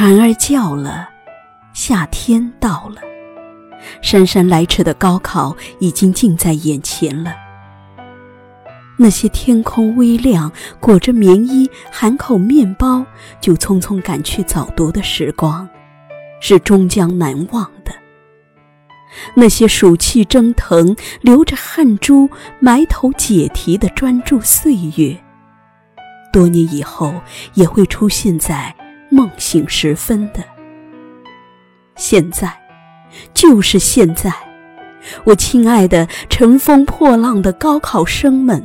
蝉儿叫了，夏天到了，姗姗来迟的高考已经近在眼前了。那些天空微亮、裹着棉衣、含口面包就匆匆赶去早读的时光，是终将难忘的。那些暑气蒸腾、流着汗珠、埋头解题的专注岁月，多年以后也会出现在梦醒时分的。现在，就是现在，我亲爱的乘风破浪的高考生们。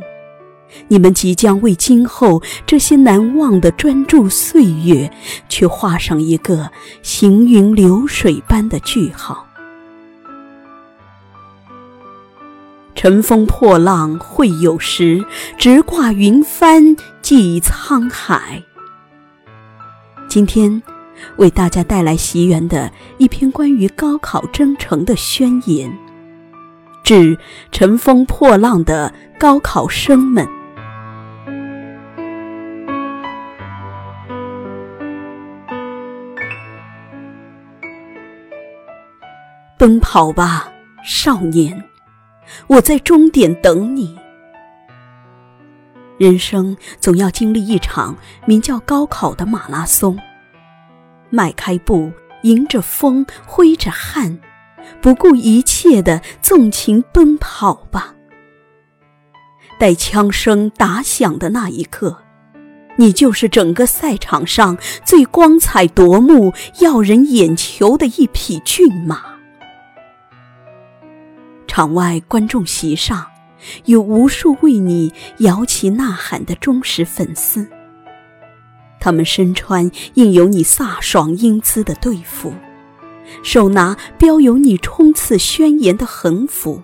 你们即将为今后这些难忘的专注岁月，去画上一个行云流水般的句号。乘风破浪会有时，直挂云帆济沧海。今天为大家带来席园的一篇关于高考征程的宣言，致乘风破浪的高考生们。奔跑吧，少年！我在终点等你。人生总要经历一场名叫高考的马拉松。迈开步，迎着风，挥着汗，不顾一切的纵情奔跑吧。待枪声打响的那一刻，你就是整个赛场上最光彩夺目、耀人眼球的一匹骏马。场外观众席上，有无数为你摇旗呐喊的忠实粉丝。他们身穿印有你飒爽英姿的队服，手拿标有你冲刺宣言的横幅，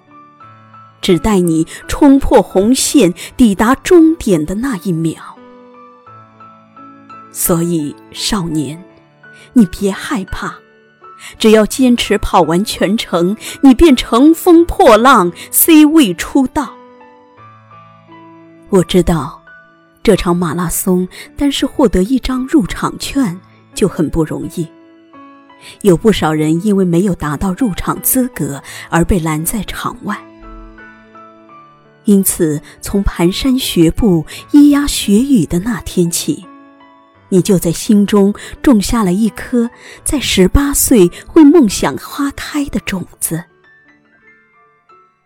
只待你冲破红线，抵达终点的那一秒。所以，少年，你别害怕。只要坚持跑完全程，你便乘风破浪，C 位出道。我知道，这场马拉松单是获得一张入场券就很不容易，有不少人因为没有达到入场资格而被拦在场外。因此，从蹒跚学步、咿呀学语的那天起。你就在心中种下了一颗在十八岁会梦想花开的种子。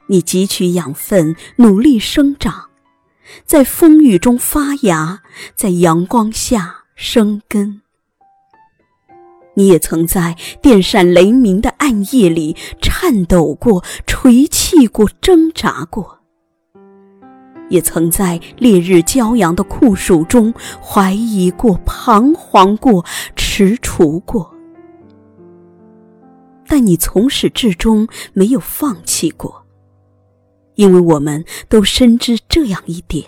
你汲取养分，努力生长，在风雨中发芽，在阳光下生根。你也曾在电闪雷鸣的暗夜里颤抖过、垂泣过、挣扎过。也曾在烈日骄阳的酷暑中怀疑过、彷徨过、踟蹰过，但你从始至终没有放弃过，因为我们都深知这样一点：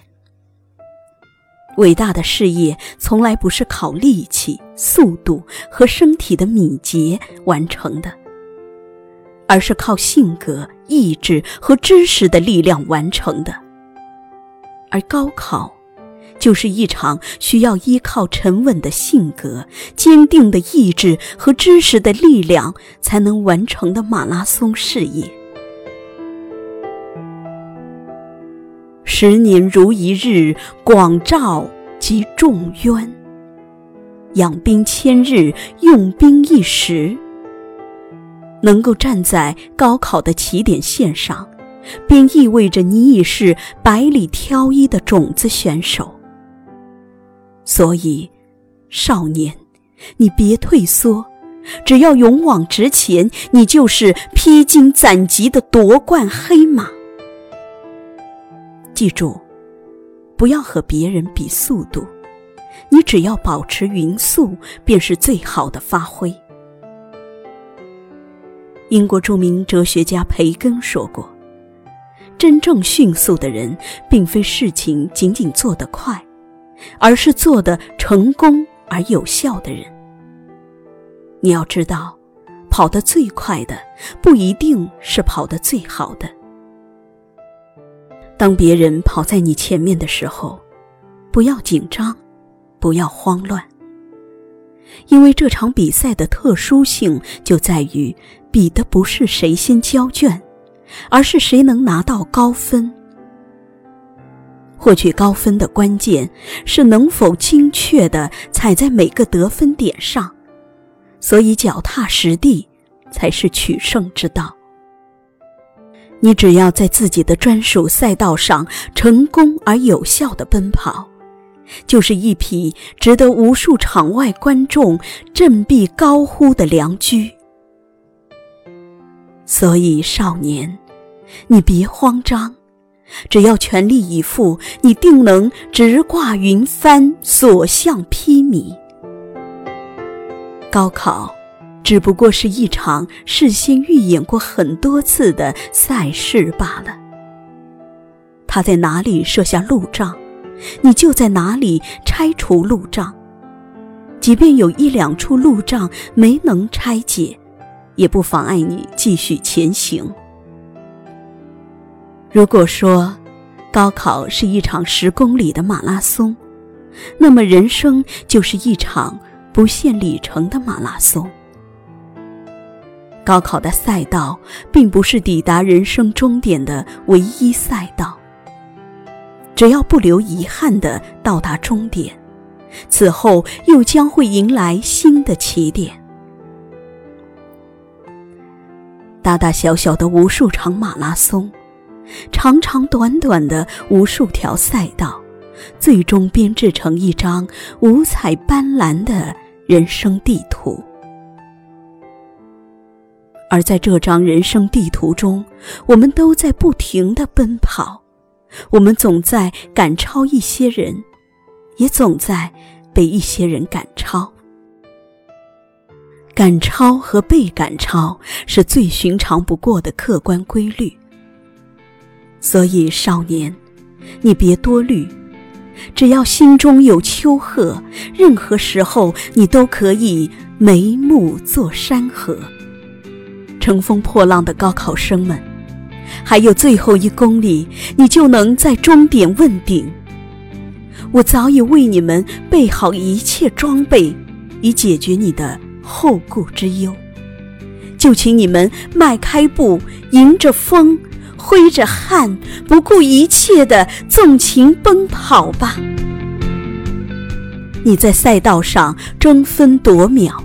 伟大的事业从来不是靠力气、速度和身体的敏捷完成的，而是靠性格、意志和知识的力量完成的。而高考，就是一场需要依靠沉稳的性格、坚定的意志和知识的力量才能完成的马拉松事业。十年如一日，广照及众渊；养兵千日，用兵一时。能够站在高考的起点线上。便意味着你已是百里挑一的种子选手。所以，少年，你别退缩，只要勇往直前，你就是披荆斩棘的夺冠黑马。记住，不要和别人比速度，你只要保持匀速，便是最好的发挥。英国著名哲学家培根说过。真正迅速的人，并非事情仅仅做得快，而是做得成功而有效的人。你要知道，跑得最快的不一定是跑得最好的。当别人跑在你前面的时候，不要紧张，不要慌乱。因为这场比赛的特殊性就在于，比的不是谁先交卷，而是谁能拿到高分。获取高分的关键是能否精确地踩在每个得分点上，所以脚踏实地才是取胜之道。你只要在自己的专属赛道上成功而有效地奔跑。就是一匹值得无数场外观众振臂高呼的良驹。所以，少年，你别慌张，只要全力以赴，你定能直挂云帆，所向披靡。高考，只不过是一场事先预演过很多次的赛事罢了。他在哪里设下路障？你就在哪里拆除路障，即便有一两处路障没能拆解，也不妨碍你继续前行。如果说高考是一场十公里的马拉松，那么人生就是一场不限里程的马拉松。高考的赛道并不是抵达人生终点的唯一赛道。只要不留遗憾地到达终点，此后又将会迎来新的起点。大大小小的无数场马拉松，长长短短的无数条赛道，最终编制成一张五彩斑斓的人生地图。而在这张人生地图中，我们都在不停地奔跑。我们总在赶超一些人，也总在被一些人赶超。赶超和被赶超是最寻常不过的客观规律。所以，少年，你别多虑，只要心中有丘壑，任何时候你都可以眉目作山河。乘风破浪的高考生们。还有最后一公里，你就能在终点问鼎。我早已为你们备好一切装备，以解决你的后顾之忧。就请你们迈开步，迎着风，挥着汗，不顾一切的纵情奔跑吧。你在赛道上争分夺秒，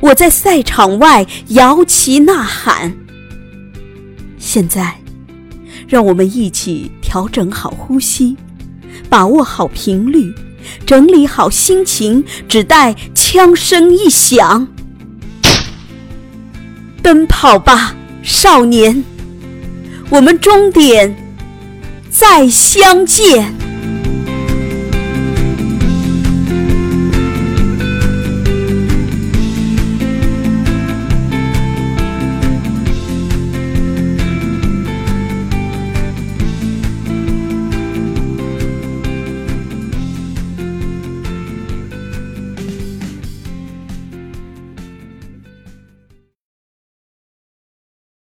我在赛场外摇旗呐喊。现在，让我们一起调整好呼吸，把握好频率，整理好心情，只待枪声一响，奔跑吧，少年！我们终点再相见。